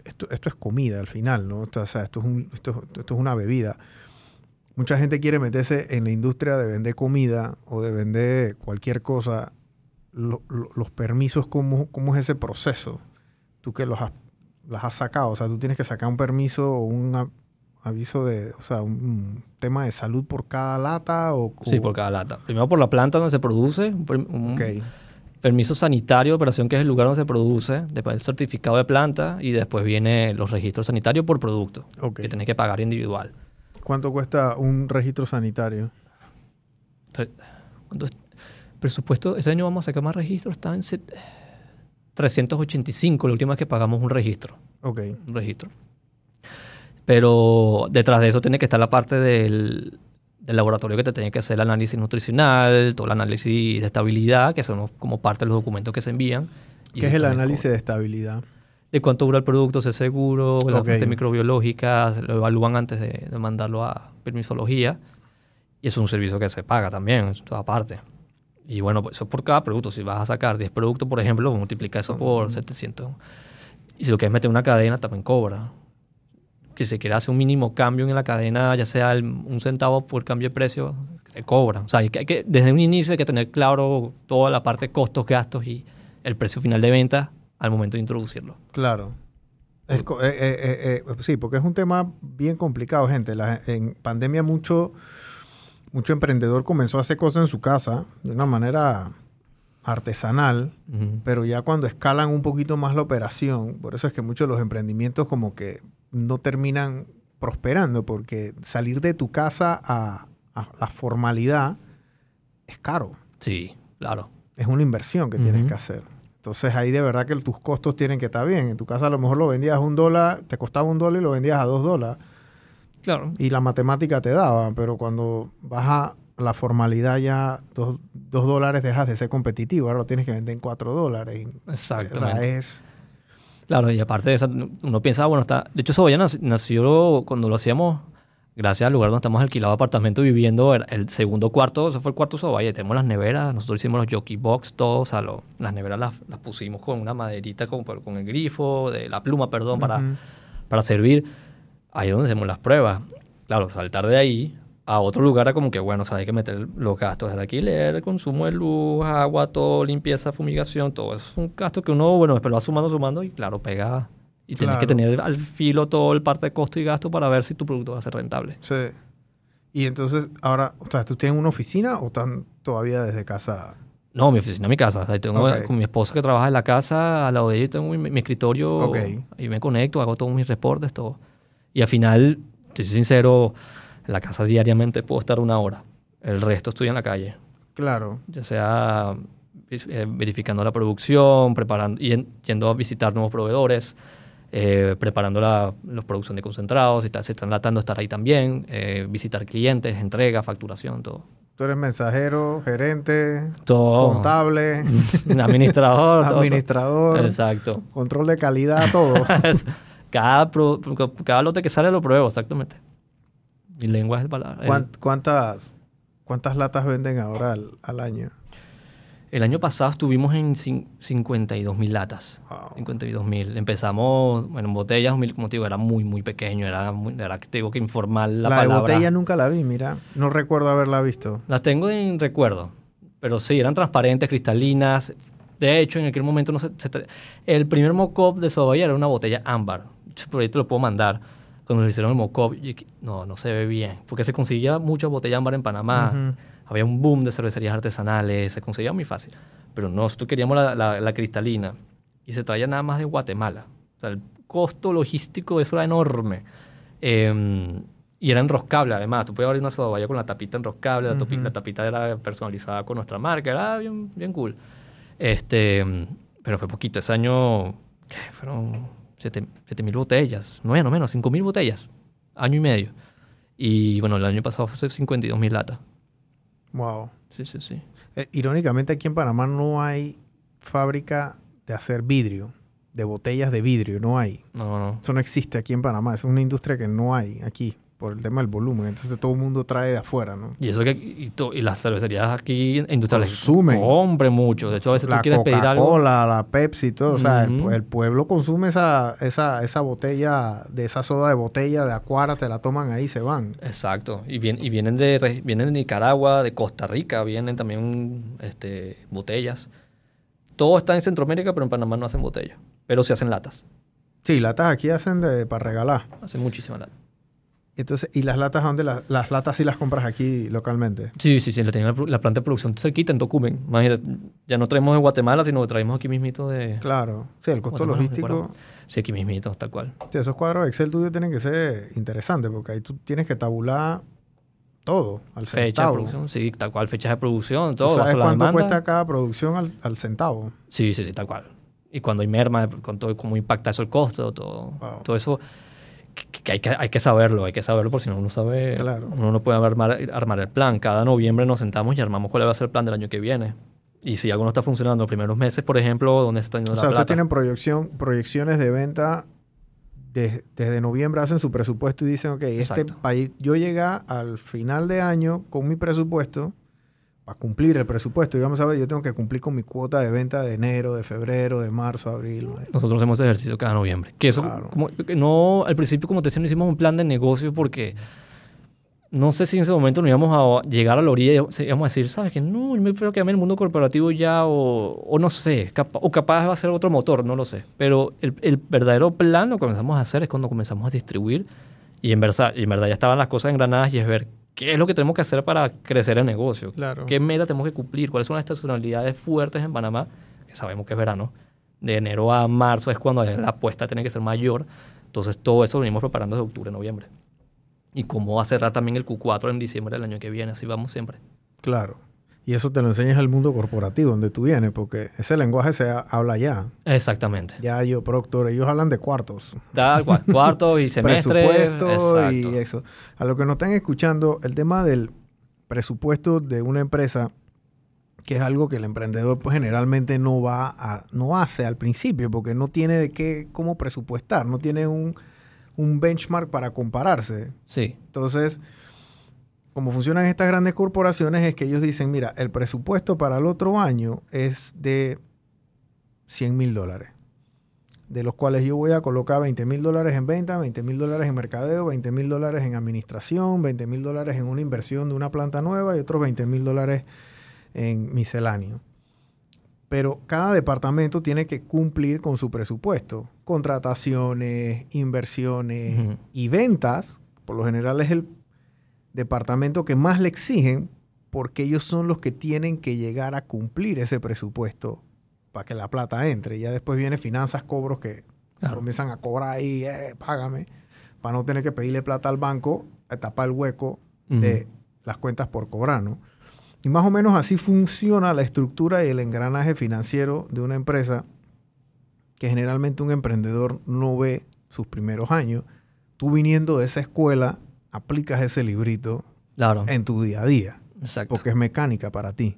esto, esto es comida al final, ¿no? O sea, esto es, un- esto, esto es una bebida. Mucha gente quiere meterse en la industria de vender comida o de vender cualquier cosa. Lo- lo- los permisos, ¿cómo, ¿cómo es ese proceso? Tú que los has, las has sacado, o sea, tú tienes que sacar un permiso o un aviso de, o sea, un, tema de salud por cada lata o... Sí, por cada lata. Primero por la planta donde se produce, un, per- un Ok. Permiso sanitario de operación, que es el lugar donde se produce, después el certificado de planta y después viene los registros sanitarios por producto, Ok. que tenés que pagar individual. ¿Cuánto cuesta un registro sanitario? Entonces, ¿cuánto es? Presupuesto, ese año vamos a sacar más registros, está en set- 385, la última vez que pagamos un registro. Ok. un registro. Pero detrás de eso tiene que estar la parte del, del laboratorio que te tiene que hacer el análisis nutricional, todo el análisis de estabilidad, que son como parte de los documentos que se envían. Y ¿Qué es el análisis de estabilidad? De cuánto dura el producto, si es seguro, la Ok. parte microbiológica, lo evalúan antes de, de mandarlo a permisología. Y es un servicio que se paga también, es toda parte. Y bueno, pues eso por cada producto. Si vas a sacar 10 productos, por ejemplo, multiplica eso por 700. Y si lo quieres meter en una cadena, también cobra. Que si quieres hacer un mínimo cambio en la cadena, ya sea el- un centavo por cambio de precio, te cobra. O sea, hay que, hay que- desde un inicio hay que tener claro toda la parte de costos, gastos y el precio final de venta al momento de introducirlo. Claro. Es eh, eh, eh, eh, sí, porque es un tema bien complicado, gente. La- en pandemia mucho, mucho emprendedor comenzó a hacer cosas en su casa de una manera artesanal, pero ya cuando escalan un poquito más la operación, por eso es que muchos de los emprendimientos como que no terminan prosperando, porque salir de tu casa a, a la formalidad es caro. Sí, claro. es una inversión que tienes que hacer. Entonces ahí de verdad que tus costos tienen que estar bien. En tu casa a lo mejor lo vendías a un dólar, te costaba un dólar y lo vendías a dos dólares. Claro. Y la matemática te daba, pero cuando vas a la formalidad ya dos, dos dólares dejas de ser competitivo. Ahora lo tienes que vender en cuatro dólares. Y, o Exactamente. sea, es... Claro, y aparte de eso, uno piensa, bueno, está... De hecho, Soboya nac- nació cuando lo hacíamos, gracias al lugar donde estamos alquilado apartamento viviendo, el segundo cuarto, ese fue el cuarto Soboya, tenemos las neveras, nosotros hicimos los jockey box, todos, o sea, lo- las neveras las, las pusimos con una maderita, con, con el grifo, de la pluma, perdón, para, para servir. Ahí es donde hacemos las pruebas. Claro, saltar de ahí a otro lugar era como que, bueno, o sea, hay que meter los gastos del alquiler, el consumo de luz, agua, todo, limpieza, fumigación, todo. Eso es un gasto que uno, bueno, después lo va sumando, sumando y claro, pega. Y tienes que tener al filo todo el parte de costo y gasto para ver si tu producto va a ser rentable. Sí. Y entonces ahora, o sea, ¿tú tienes una oficina o están todavía desde casa? No, mi oficina, mi casa. O sea, tengo con mi esposa que trabaja en la casa, al lado de ella tengo mi, mi escritorio. Ok. Ahí me conecto, hago todos mis reportes, todo. Y al final, si soy sincero, en la casa diariamente puedo estar una hora. El resto estoy en la calle. Claro. Ya sea eh, verificando la producción, preparando, yendo a visitar nuevos proveedores, eh, preparando la, la producción de concentrados, si está- se están latando, estar ahí también, eh, visitar clientes, entrega, facturación, todo. Tú eres mensajero, gerente, Todo. contable, [LAUGHS] Administrador. todo, todo. administrador, Exacto. control de calidad, todo. [LAUGHS] Es- Cada, pro- cada lote que sale lo pruebo, exactamente. Mi lengua es el palabra. ¿Cuán- ¿Cuántas, ¿Cuántas latas venden ahora al, al año? El año pasado estuvimos en cin- 52 mil latas. Wow. 52 mil. Empezamos, bueno, en botellas, como te digo, era muy, muy pequeño. Era, muy, era que tengo que informar la, La, palabra. botella nunca la vi, mira. No recuerdo haberla visto. Las tengo en recuerdo. Pero sí, eran transparentes, cristalinas. De hecho, en aquel momento no se, se el primer mock-up de Sobaya era una botella ámbar. Por ahí te lo puedo mandar. Cuando lo hicieron el dije, no, no se ve bien. Porque se conseguía mucha botella ámbar en Panamá. Ujú. Había un boom de cervecerías artesanales. Se conseguía muy fácil. Pero nosotros queríamos la, la- la cristalina. Y se traía nada más de Guatemala. O sea, el costo logístico de eso era enorme. Eh, y era enroscable, además. Tú puedes abrir una sodavalla con la tapita enroscable. La, topi- Ujú. la tapita era personalizada con nuestra marca. Era bien, bien cool. Este, pero fue poquito. Ese año, ¿qué? Fueron 7 mil botellas. No menos, menos. 5 mil botellas. Año y medio. Y bueno, el año pasado fue 52 mil latas. Wow. Sí, sí, sí. Eh, irónicamente, aquí en Panamá no hay fábrica de hacer vidrio, de botellas de vidrio, no hay. No, no. Eso no existe aquí en Panamá. Es una industria que no hay aquí por el tema del volumen. Entonces todo el mundo trae de afuera, ¿no? Y eso que y, las cervecerías aquí industriales Consumen. compren mucho. De hecho, a veces La tú quieres pedir algo. Coca-Cola, la Pepsi, todo. O sea, el, pueblo consume esa, esa, esa botella, de esa soda de botella de acuara, te la toman ahí y se van. Exacto. Y, vien- y vienen, de, vienen de Nicaragua, de Costa Rica, vienen también este, botellas. Todo está en Centroamérica, pero en Panamá no hacen botellas. Pero se hacen latas. Sí, latas aquí hacen de, para regalar. Hacen muchísimas latas. Entonces, ¿y las latas dónde? Las, las latas sí las compras aquí localmente. Sí, sí, sí. La, la, la planta de producción cerquita en Tocumen. Imagínate, ya no traemos de Guatemala, sino que traemos aquí mismito de... Claro. Sí, el costo Guatemala, logístico. Sí, aquí mismito, tal cual. Sí, esos cuadros de Excel tuyos tienen que ser interesantes porque ahí tú tienes que tabular todo al Fecha de centavo. producción, sí, tal cual. Fechas de producción, ¿Tú todo. sabes bajo la cuánto cuesta cada producción al, al centavo? Sí, sí, sí, tal cual. Y cuando hay merma, con todo, cómo impacta eso el costo, todo, Wow. todo eso, que, hay, que hay que saberlo, hay que saberlo, porque si no uno sabe, Claro. uno no puede armar, armar el plan. Cada noviembre nos sentamos y armamos cuál va a ser el plan del año que viene. Y si algo no está funcionando los primeros meses, por ejemplo, ¿dónde se está yendo O la sea, plata? ustedes tienen proyección, proyecciones de venta de- desde noviembre, hacen su presupuesto y dicen, ok, este Exacto. país, yo llegué al final de año con mi presupuesto, para cumplir el presupuesto, digamos, ¿sabes? yo tengo que cumplir con mi cuota de venta de enero, de febrero, de marzo, abril. mayo. Nosotros hacemos ese ejercicio cada noviembre. Que eso, Claro. como, que no, al principio, como te decía, no hicimos un plan de negocio porque no sé si en ese momento nos íbamos a llegar a la orilla y íbamos a decir, ¿sabes qué? No, yo me creo que a mí el mundo corporativo ya, o, o no sé, capa- o capaz va a ser otro motor, no lo sé. Pero el, el verdadero plan lo que comenzamos a hacer es cuando comenzamos a distribuir y en, verdad, y en verdad ya estaban las cosas engranadas y es ver qué es lo que tenemos que hacer para crecer el negocio. Claro. ¿Qué meta tenemos que cumplir? ¿Cuáles son las estacionalidades fuertes en Panamá? Que sabemos que es verano. De enero a marzo es cuando la apuesta tiene que ser mayor. Entonces, todo eso lo venimos preparando desde octubre, noviembre. Y cómo va a cerrar también el Q4 en diciembre del año que viene. Así vamos siempre. Claro. Y eso te lo enseñas al mundo corporativo, donde tú vienes, porque ese lenguaje se ha- habla ya. Exactamente. Ya yo, Proctor, ellos hablan de cuartos. Tal cual. Cuarto y [LAUGHS] semestre. presupuesto y eso. A lo que nos están escuchando, el tema del presupuesto de una empresa, que es algo que el emprendedor pues generalmente no va a, no hace al principio, porque no tiene de qué, cómo presupuestar, no tiene un, un benchmark para compararse. Sí. Entonces, como funcionan estas grandes corporaciones es que ellos dicen, mira, el presupuesto para el otro año es de 100 mil dólares, de los cuales yo voy a colocar 20 mil dólares en venta, 20 mil dólares en mercadeo, 20 mil dólares en administración, 20 mil dólares en una inversión de una planta nueva y otros 20 mil dólares en misceláneo. Pero cada departamento tiene que cumplir con su presupuesto. Contrataciones, inversiones y ventas, por lo general es el departamento que más le exigen porque ellos son los que tienen que llegar a cumplir ese presupuesto para que la plata entre. Ya después viene finanzas, cobros que Claro. comienzan a cobrar ahí, eh, págame, para no tener que pedirle plata al banco a tapar el hueco de las cuentas por cobrar, ¿no? Y más o menos así funciona la estructura y el engranaje financiero de una empresa que generalmente un emprendedor no ve sus primeros años. Tú viniendo de esa escuela, aplicas ese librito Claro. en tu día a día, Exacto. porque es mecánica para ti.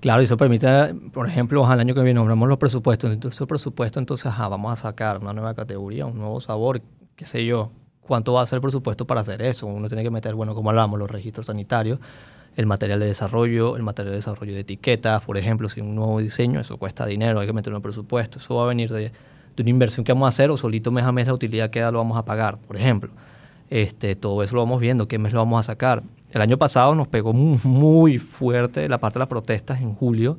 Claro, y eso permite, por ejemplo, al año que viene nombramos los presupuestos. Entonces, esos presupuestos, entonces, ajá, vamos a sacar una nueva categoría, un nuevo sabor, qué sé yo. ¿Cuánto va a ser el presupuesto para hacer eso? Uno tiene que meter, bueno, como hablamos, los registros sanitarios, el material de desarrollo, el material de desarrollo de etiquetas, por ejemplo, si un nuevo diseño, eso cuesta dinero, hay que meterlo en presupuesto. Eso va a venir de, de una inversión que vamos a hacer o solito mes a mes la utilidad que da lo vamos a pagar, por ejemplo. Este, todo eso lo vamos viendo, qué mes lo vamos a sacar. El año pasado nos pegó muy, fuerte la parte de las protestas en julio.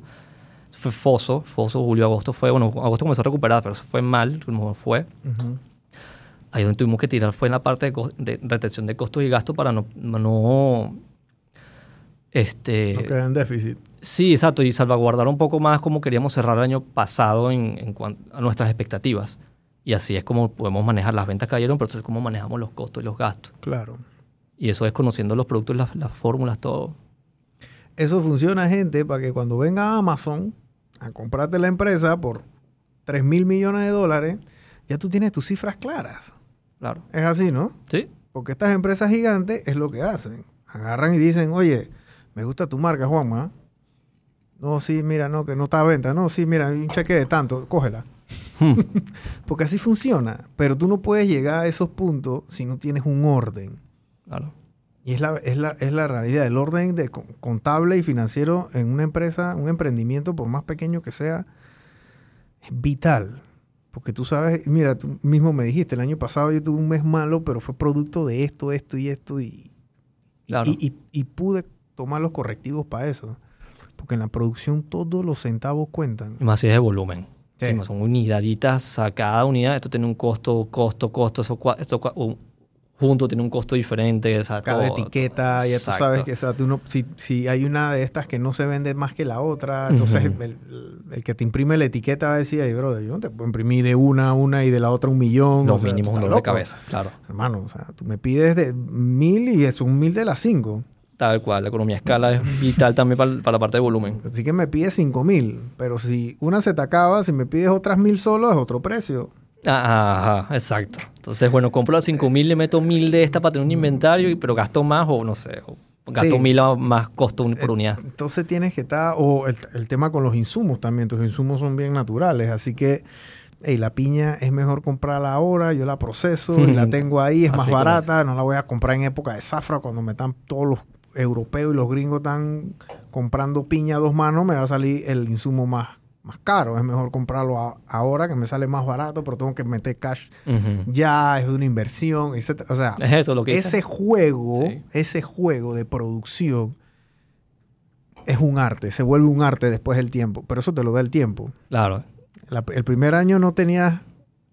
Fue foso, foso, julio, agosto fue, bueno, agosto comenzó a recuperar, pero eso fue mal, como fue. Ahí donde tuvimos que tirar fue en la parte de, retención de costos y gastos para no, no este, no queda en déficit. Sí, exacto, y salvaguardar un poco más como queríamos cerrar el año pasado en, en cuanto a nuestras expectativas. Y así es como podemos manejar. Las ventas cayeron, pero eso es como manejamos los costos y los gastos. Claro. Y eso es conociendo los productos, las, las fórmulas, todo. Eso funciona, gente, para que cuando venga Amazon a comprarte la empresa por 3 mil millones de dólares, ya tú tienes tus cifras claras. Claro. Es así, ¿no? Sí. Porque estas empresas gigantes es lo que hacen. Agarran y dicen, oye, me gusta tu marca, Juanma. No, sí, mira, no, que no está a venta. No, sí, mira, un cheque de tanto, cógela. [LAUGHS] Porque así funciona. Pero tú no puedes llegar a esos puntos si no tienes un orden. Claro. Y es la, es la, es la realidad. El orden de contable y financiero en una empresa, un emprendimiento, por más pequeño que sea, es vital. Porque tú sabes, mira, tú mismo me dijiste, el año pasado yo tuve un mes malo, pero fue producto de esto, esto y esto. Y, y, y, pude tomar los correctivos para eso. Porque en la producción todos los centavos cuentan. Más si es de volumen. Sí. son unidaditas a cada unidad. Esto tiene un costo, costo, costo. Eso, esto, junto tiene un costo diferente. O sea, Cada etiqueta, ya tú sabes que si, si, hay una de estas que no se vende más que la otra, entonces el, que te imprime la etiqueta va a decir, ay, brother, yo no te puedo imprimir de una a una y de la otra un millón. Los mínimos un dolor de cabeza, claro. Hermano, o sea, tú me pides de mil y es un mil de las cinco. Tal cual, la economía escala es vital también para, para, la parte de volumen. Así que me pides cinco mil, pero si una se te acaba, si me pides otras mil solo es otro precio. Ajá, exacto. Entonces, bueno, compro a 5 mil, le meto mil de esta para tener un inventario, pero gasto más o no sé, gasto mil más costo por eh, unidad. Entonces tienes que estar, o el, tema con los insumos también, tus insumos son bien naturales, así que hey, la piña es mejor comprarla ahora, yo la proceso y la tengo ahí, es más barata, no la voy a comprar en época de zafra cuando me están todos los europeos y los gringos están comprando piña a dos manos, me va a salir el insumo más más caro. Es mejor comprarlo ahora que me sale más barato, pero tengo que meter cash ya, es una inversión, etc. O sea, es eso lo que ese juego, ese juego de producción es un arte, se vuelve un arte después del tiempo, pero eso te lo da el tiempo. Claro. el primer año no tenías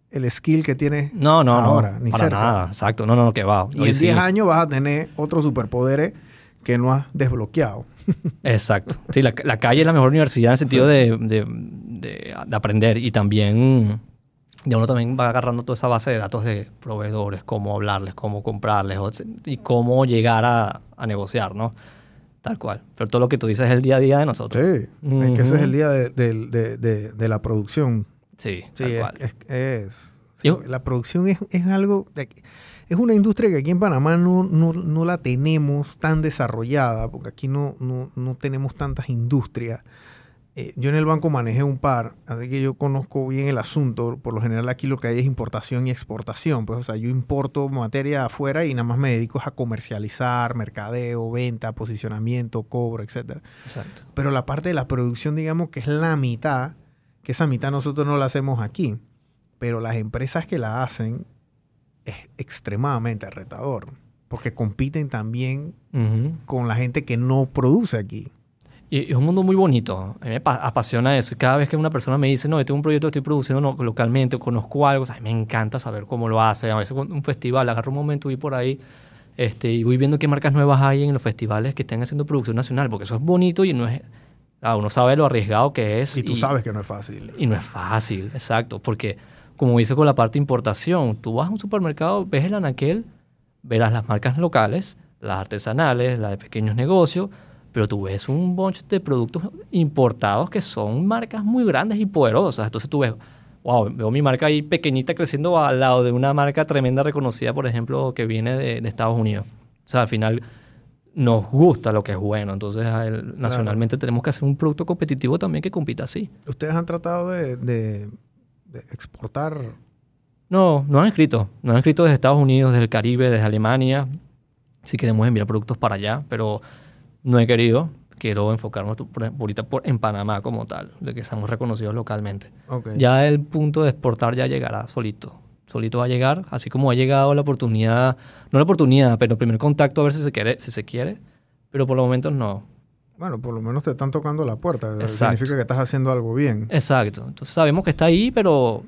el skill que tienes no, no, ahora, no, ni para nada, exacto, no, no, no, que va. Y en 10 años vas a tener otros superpoderes que no has desbloqueado. Exacto. Sí, la, calle es la mejor universidad en el sentido de, aprender y también ya uno también va agarrando toda esa base de datos de proveedores, cómo hablarles, cómo comprarles y cómo llegar a, negociar, ¿no? Tal cual. Pero todo lo que tú dices es el día a día de nosotros. Sí, es que ese es el día de, la producción. Sí, sí tal cual. es, la producción es, es algo es una industria que aquí en Panamá no, no, la tenemos tan desarrollada, porque aquí no, no, tenemos tantas industrias. Eh, yo en el banco manejé un par, así que yo conozco bien el asunto. Por lo general aquí lo que hay es importación y exportación. Pues, o sea, yo importo materia afuera y nada más me dedico a comercializar, mercadeo, venta, posicionamiento, cobro, etc. Exacto. Pero la parte de la producción, digamos que es la mitad, que esa mitad nosotros no la hacemos aquí. Pero las empresas que la hacen es extremadamente retador, porque compiten también con la gente que no produce aquí. Y es un mundo muy bonito. A mí me apasiona eso. Y cada vez que una persona me dice, no, yo tengo un proyecto estoy produciendo localmente, o conozco algo, a mí me encanta saber cómo lo hace. A veces un festival, agarro un momento, voy por ahí este, y voy viendo qué marcas nuevas hay en los festivales que estén haciendo producción nacional, porque eso es bonito y no es... Ah, uno sabe lo arriesgado que es. Y tú sabes que no es fácil. Y no es fácil, exacto, porque como dice con la parte de importación, tú vas a un supermercado, ves el anaquel, verás las marcas locales, las artesanales, las de pequeños negocios, pero tú ves un bunch de productos importados que son marcas muy grandes y poderosas. Entonces tú ves, wow, veo mi marca ahí pequeñita creciendo al lado de una marca tremenda reconocida, por ejemplo, que viene de, Estados Unidos. O sea, al final nos gusta lo que es bueno. Entonces, nacionalmente tenemos que hacer un producto competitivo también que compita así. ¿Ustedes han tratado de, de- de exportar? No, no han escrito. No han escrito desde Estados Unidos, desde el Caribe, desde Alemania. Si queremos enviar productos para allá, pero no he querido. Quiero enfocarnos ahorita por- en Panamá como tal, de que seamos reconocidos localmente. Ya el punto de exportar ya llegará solito. Solito va a llegar, así como ha llegado la oportunidad, no la oportunidad, pero el primer contacto a ver si se quiere, si se quiere, pero por los momentos no. Bueno, por lo menos te están tocando la puerta. Exacto. Significa que estás haciendo algo bien. Exacto. Entonces sabemos que está ahí, pero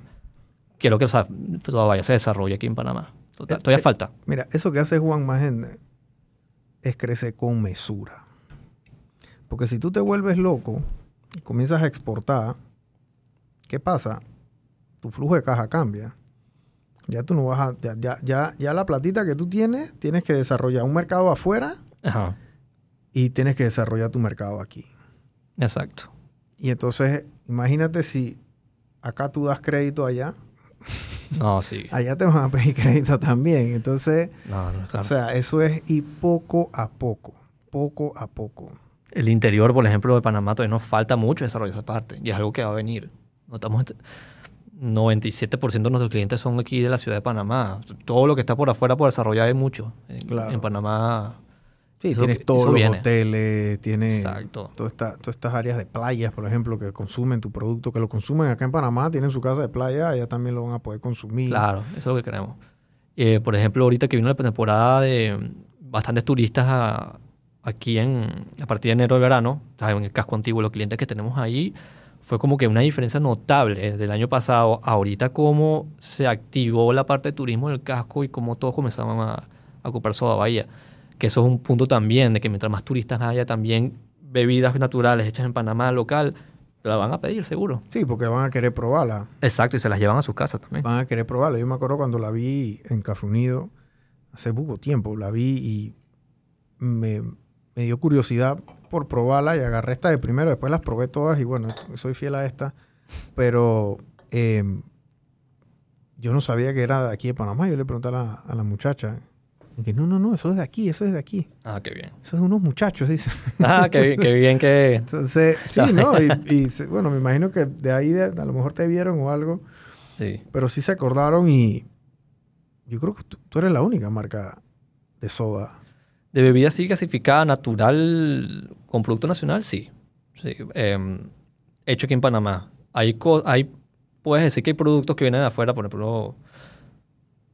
quiero que o sea, todavía se desarrolle aquí en Panamá. Total- Eh, todavía eh, falta. Mira, eso que hace Juan Magende es crecer con mesura. Porque si tú te vuelves loco y comienzas a exportar, ¿qué pasa? Tu flujo de caja cambia. Ya tú no vas a. Ya, ya, ya, ya la platita que tú tienes, tienes que desarrollar un mercado afuera Ajá. Y tienes que desarrollar tu mercado aquí. Exacto. Y entonces, imagínate si acá tú das crédito allá, No, sí. [LAUGHS] allá te van a pedir crédito también. Entonces, No, no, claro. O sea, eso es y poco a poco, poco a poco. el interior, por ejemplo, de Panamá todavía nos falta mucho desarrollar esa parte y es algo que va a venir. Notamos 97% de nuestros clientes son aquí de la ciudad de Panamá. Todo lo que está por afuera por desarrollar hay mucho. En, Claro. en Panamá. Sí, Eso- tienes todos los viene. hoteles, tienes Exacto. toda esta- todas estas áreas de playas, por ejemplo, que consumen tu producto, que lo consumen acá en Panamá, tienen su casa de playa, allá también lo van a poder consumir. Claro, eso es lo que queremos. Eh, por ejemplo, ahorita que vino la temporada de bastantes turistas a- aquí en, a partir de enero del verano, en el casco antiguo, los clientes que tenemos ahí, fue como que una diferencia notable del año pasado a ahorita cómo se activó la parte de turismo del casco y cómo todos comenzaban a, a ocupar Soda Bahía. Que eso es un punto también, de que mientras más turistas haya, también bebidas naturales hechas en Panamá local, la van a pedir seguro. Sí, porque van a querer probarla. Exacto, y se las llevan a sus casas también. Van a querer probarla. Yo me acuerdo cuando la vi en Café Unido, hace poco tiempo, la vi y me, me dio curiosidad por probarla y agarré esta de primero, después las probé todas y bueno, soy fiel a esta, pero eh, yo no sabía que era de aquí de Panamá. Yo le pregunté a la, a la muchacha, y que no, no, no, eso es de aquí, eso es de aquí. Ah, qué bien. Eso es de unos muchachos, dice. Ah, qué, bien- qué bien que... [LAUGHS] Entonces, sí, ¿no? Y, bueno, me imagino que de ahí de- a lo mejor te vieron o algo, Sí. pero sí se acordaron y yo creo que tú, tú eres la única marca de soda. De bebida así gasificada, natural, con producto nacional, sí. sí. em, hecho aquí en Panamá. Hay, hay, puedes decir que hay productos que vienen de afuera, por ejemplo,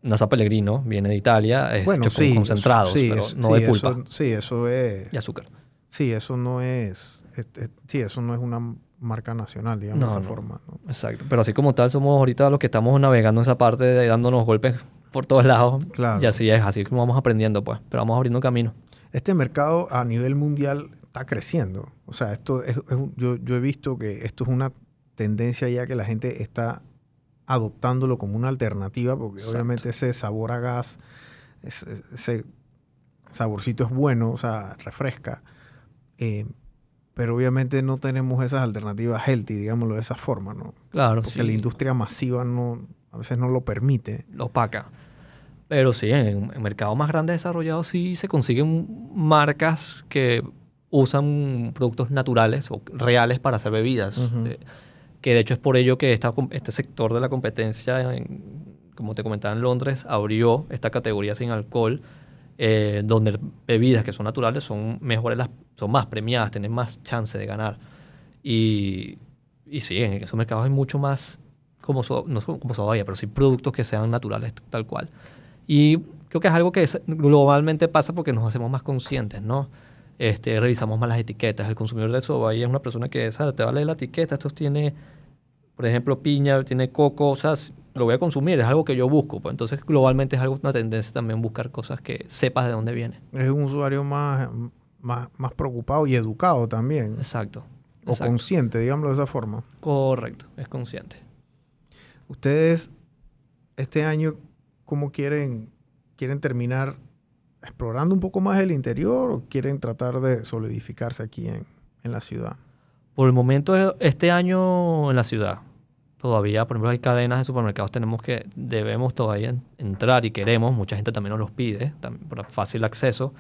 Nasa Pellegrino viene de Italia, es bueno, hecho con sí, concentrados, sí, pero es- no sí, de pulpa Eso, sí, eso es. y azúcar. Sí, eso no es. sí, eso no es una marca nacional, digamos, No, de esa no. forma. ¿no? Exacto. Pero así como tal, somos ahorita los que estamos navegando esa parte de dándonos golpes por todos lados. Claro. Y así es, así como vamos aprendiendo, pues. Pero vamos abriendo camino. Este mercado a nivel mundial está creciendo. O sea, esto es, yo he visto que esto es una tendencia ya que la gente está adoptándolo como una alternativa, porque Exacto. obviamente ese sabor a gas, ese, ese saborcito es bueno, o sea, refresca. Eh, pero obviamente no tenemos esas alternativas healthy, digámoslo de esa forma, ¿no? Claro, Porque sí. la industria masiva no, a veces no lo permite. lo opaca. Pero sí, en, en mercados más grandes desarrollados sí se consiguen marcas que usan productos naturales o reales para hacer bebidas. Eh, que de hecho es por ello que este sector de la competencia, en- como te comentaba en Londres, abrió esta categoría sin alcohol, eh, donde bebidas que son naturales son mejores, las, son más premiadas, tienen más chance de ganar. Y, y sí, en esos mercados hay mucho más, como, so- no como Sobaya, pero sí productos que sean naturales tal cual. Y creo que es algo que globalmente pasa porque nos hacemos más conscientes, ¿no? Este, revisamos más las etiquetas. El consumidor de Sobaya es una persona que ¿sabes? te va a leer la etiqueta. Esto tiene, por ejemplo, piña, tiene coco, o sea, lo voy a consumir, es algo que yo busco. Pues entonces, globalmente es algo, una tendencia también buscar cosas que sepas de dónde viene. Es un usuario más, más, más preocupado y educado también. Exacto. O exacto. consciente, digámoslo de esa forma. Correcto, es consciente. Ustedes, este año, ¿cómo quieren, quieren terminar explorando un poco más el interior o quieren tratar de solidificarse aquí en, en la ciudad? Por el momento, este año en la ciudad, todavía, por ejemplo, hay cadenas de supermercados, tenemos que, debemos todavía en- entrar y queremos, mucha gente también nos los pide, por fácil acceso.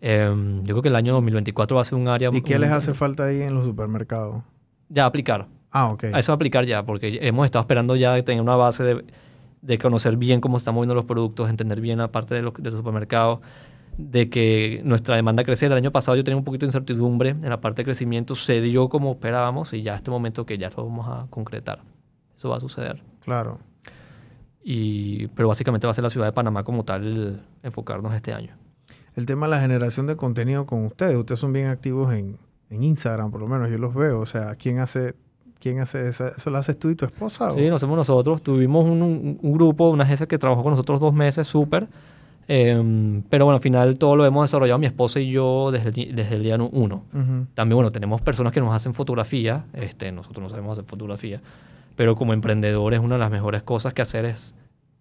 Em, yo creo que el año 2024 va a ser un área... ¿Y qué un- les hace falta ahí en los supermercados? Ya aplicar. Ah, ok. A eso aplicar ya, porque hemos estado esperando ya de tener una base de, de conocer bien cómo están moviendo los productos, entender bien la parte de los, de los supermercados, de que nuestra demanda creciera. El año pasado yo tenía un poquito de incertidumbre en la parte de crecimiento, se dio como esperábamos y ya este momento que ya lo vamos a concretar. Eso va a suceder. Claro. Y, pero básicamente va a ser la ciudad de Panamá como tal enfocarnos este año. El tema de la generación de contenido con ustedes. Ustedes son bien activos en, en Instagram, por lo menos yo los veo. O sea, ¿quién hace, quién hace esa- eso? ¿Lo haces tú y tu esposa? o? Sí, lo hacemos nosotros. Tuvimos un, un- un grupo, una agencia que trabajó con nosotros dos meses, súper. Em, pero bueno, al final todo lo hemos desarrollado mi esposa y yo desde el, desde el día uno. Ujú. También, bueno, tenemos personas que nos hacen fotografía. Este, nosotros no sabemos hacer fotografía. Pero como emprendedores, una de las mejores cosas que hacer es,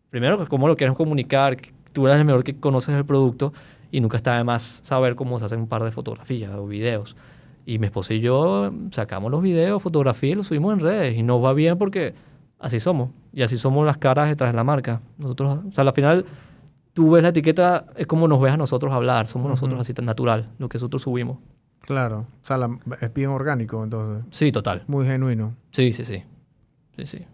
primero, cómo lo quieres comunicar. Tú eres el mejor que conoces el producto y nunca está de más saber cómo se hacen un par de fotografías o videos. Y mi esposa y yo sacamos los videos, fotografías y los subimos en redes. Y nos va bien porque así somos. Y así somos las caras detrás de la marca. Nosotros, o sea, al final, tú ves la etiqueta, es como nos ves a nosotros hablar. Somos nosotros así tan natural, lo que nosotros subimos. Claro. O sea, la- es bien orgánico, entonces. Sí, total. Muy genuino. Sí, sí, sí. Sí, sí.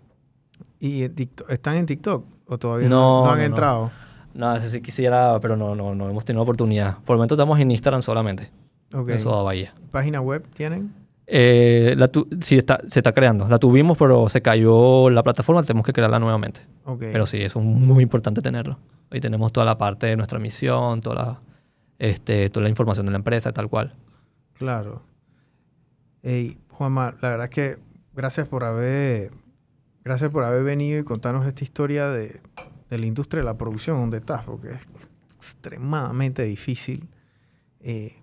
¿Y en TikTok- están en TikTok? ¿O todavía no, No, no han no, entrado? No, ese sí quisiera, pero no, no, no hemos tenido oportunidad. Por el momento estamos en Instagram solamente. Ok. En Soda Bahía. ¿Página web tienen? Eh, la tu- sí, está, se está creando. La tuvimos, pero se cayó la plataforma. Tenemos que crearla nuevamente. Ok. Pero sí, es un- muy importante tenerlo. Ahí tenemos toda la parte de nuestra misión, toda la, este, toda la información de la empresa, tal cual. Claro. Ey, Juanma, la verdad es que gracias por haber, gracias por haber venido y contarnos esta historia de, de la industria de la producción donde estás, porque es extremadamente difícil. eh,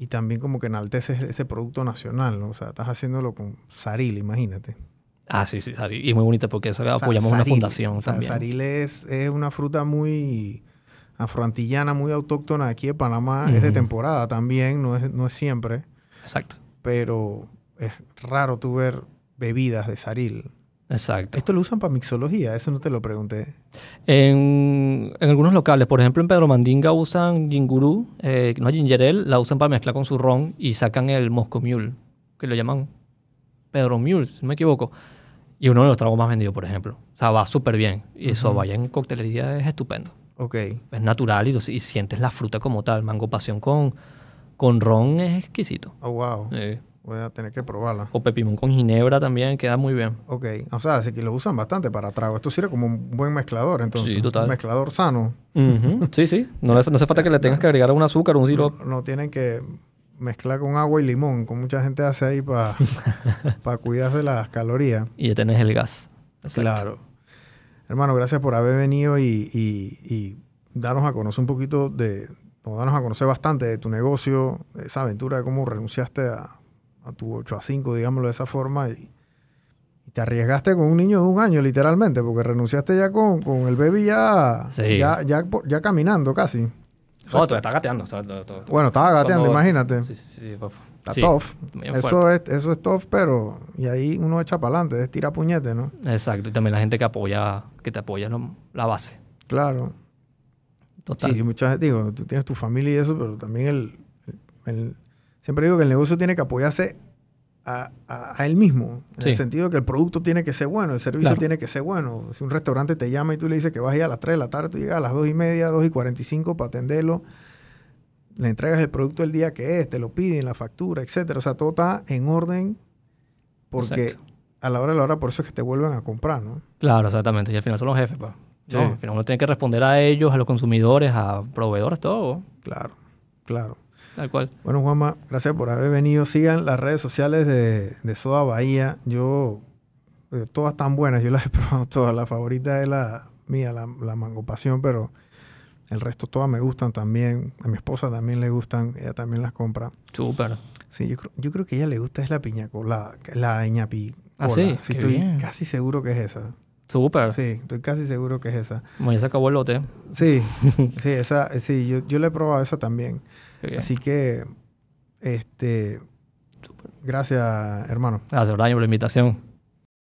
y también como que enalteces ese producto nacional, ¿no? O sea, estás haciéndolo con Saril, imagínate. Ah, sí, sí, Sari. Y muy bonita porque eso apoyamos una Saril, fundación o sea, también. Saril es, es una fruta muy afroantillana, muy autóctona aquí de Panamá. Es de temporada también, no es, no es siempre. Exacto. pero es raro tú ver bebidas de saril. Exacto. Esto lo usan para mixología, eso no te lo pregunté. En, en algunos locales, por ejemplo en Pedro Mandinga usan gingurú, eh, no ginger ale, la usan para mezclar con su ron y sacan el Moscow Mule, que lo llaman Pedro Mule, si no me equivoco. Y uno de los tragos más vendidos, por ejemplo. O sea, va súper bien. Y eso Ujú. vaya en coctelería es estupendo. Ok, Es natural y, y sientes la fruta como tal. Mango pasión con, con ron es exquisito. oh wow, Eh, voy a tener que probarla. o pepimón con ginebra también queda muy bien. Ok, o sea, así que lo usan bastante para trago. Esto sirve como un buen mezclador, entonces. Sí, total. Un mezclador sano. Sí, sí. No, le- no hace falta que le tengas que agregar un azúcar o un sirope. no tienen que mezclar con agua y limón, como mucha gente hace ahí para [LAUGHS] cuidarse las calorías. Y ya tenés el gas. Exacto. Claro. Hermano, gracias por haber venido y, y- y darnos a conocer un poquito de, o darnos a conocer bastante de tu negocio, de esa aventura de cómo renunciaste a, a tu 8 a 5, digámoslo de esa forma, y, y te arriesgaste con un niño de un año, literalmente, porque renunciaste ya con, con el baby ya, Sí. ya, ya, ya caminando casi. No, todavía está gateando. sea, todo- todo- Bueno, estaba gateando, cuando- imagínate. Sí, sí, sí, fue- Está sí, tough. Eso es, eso es tough, pero... Y ahí uno echa para adelante, es tira puñete, ¿no? Exacto. Y también la gente que apoya, que te apoya lo- la base. Claro. Total. Sí, muchas veces digo, tú tienes tu familia y eso, pero también el, el- siempre digo que el negocio tiene que apoyarse a, a- a él mismo, en Sí. el sentido de que el producto tiene que ser bueno, el servicio Claro. tiene que ser bueno. Si un restaurante te llama y tú le dices que vas a ir a las 3 de la tarde, tú llegas a las 2 y media, 2 y 45 para atenderlo, le entregas el producto el día que es, te lo piden, la factura, etcétera. O sea, todo está en orden porque Exacto. a la hora de la hora por eso es que te vuelven a comprar, ¿no? Claro, exactamente. Y al final son los jefes, pues. Sí. No, al final uno tiene que responder a ellos, a los consumidores, a proveedores, todo. Claro, claro. Tal cual. Bueno, Juanma, gracias por haber venido. Sigan las redes sociales de, de Soda Bahía. Yo, eh, todas están buenas, yo las he [LAUGHS] probado todas. La favorita es la mía, la, la Mango Pasión, pero el resto todas me gustan también. A mi esposa también le gustan, ella también las compra. Súper. Sí, yo creo, yo creo que a ella le gusta es la piña colada, la ñapi. Ah, sí, sí estoy bien. casi seguro que es esa. Súper. Sí, estoy casi seguro que es esa. Bueno, ya se acabó el lote. Sí, [LAUGHS] sí, esa, sí, yo, yo le he probado esa también. Así que, este, gracias, hermano. Gracias, Brian, por la invitación.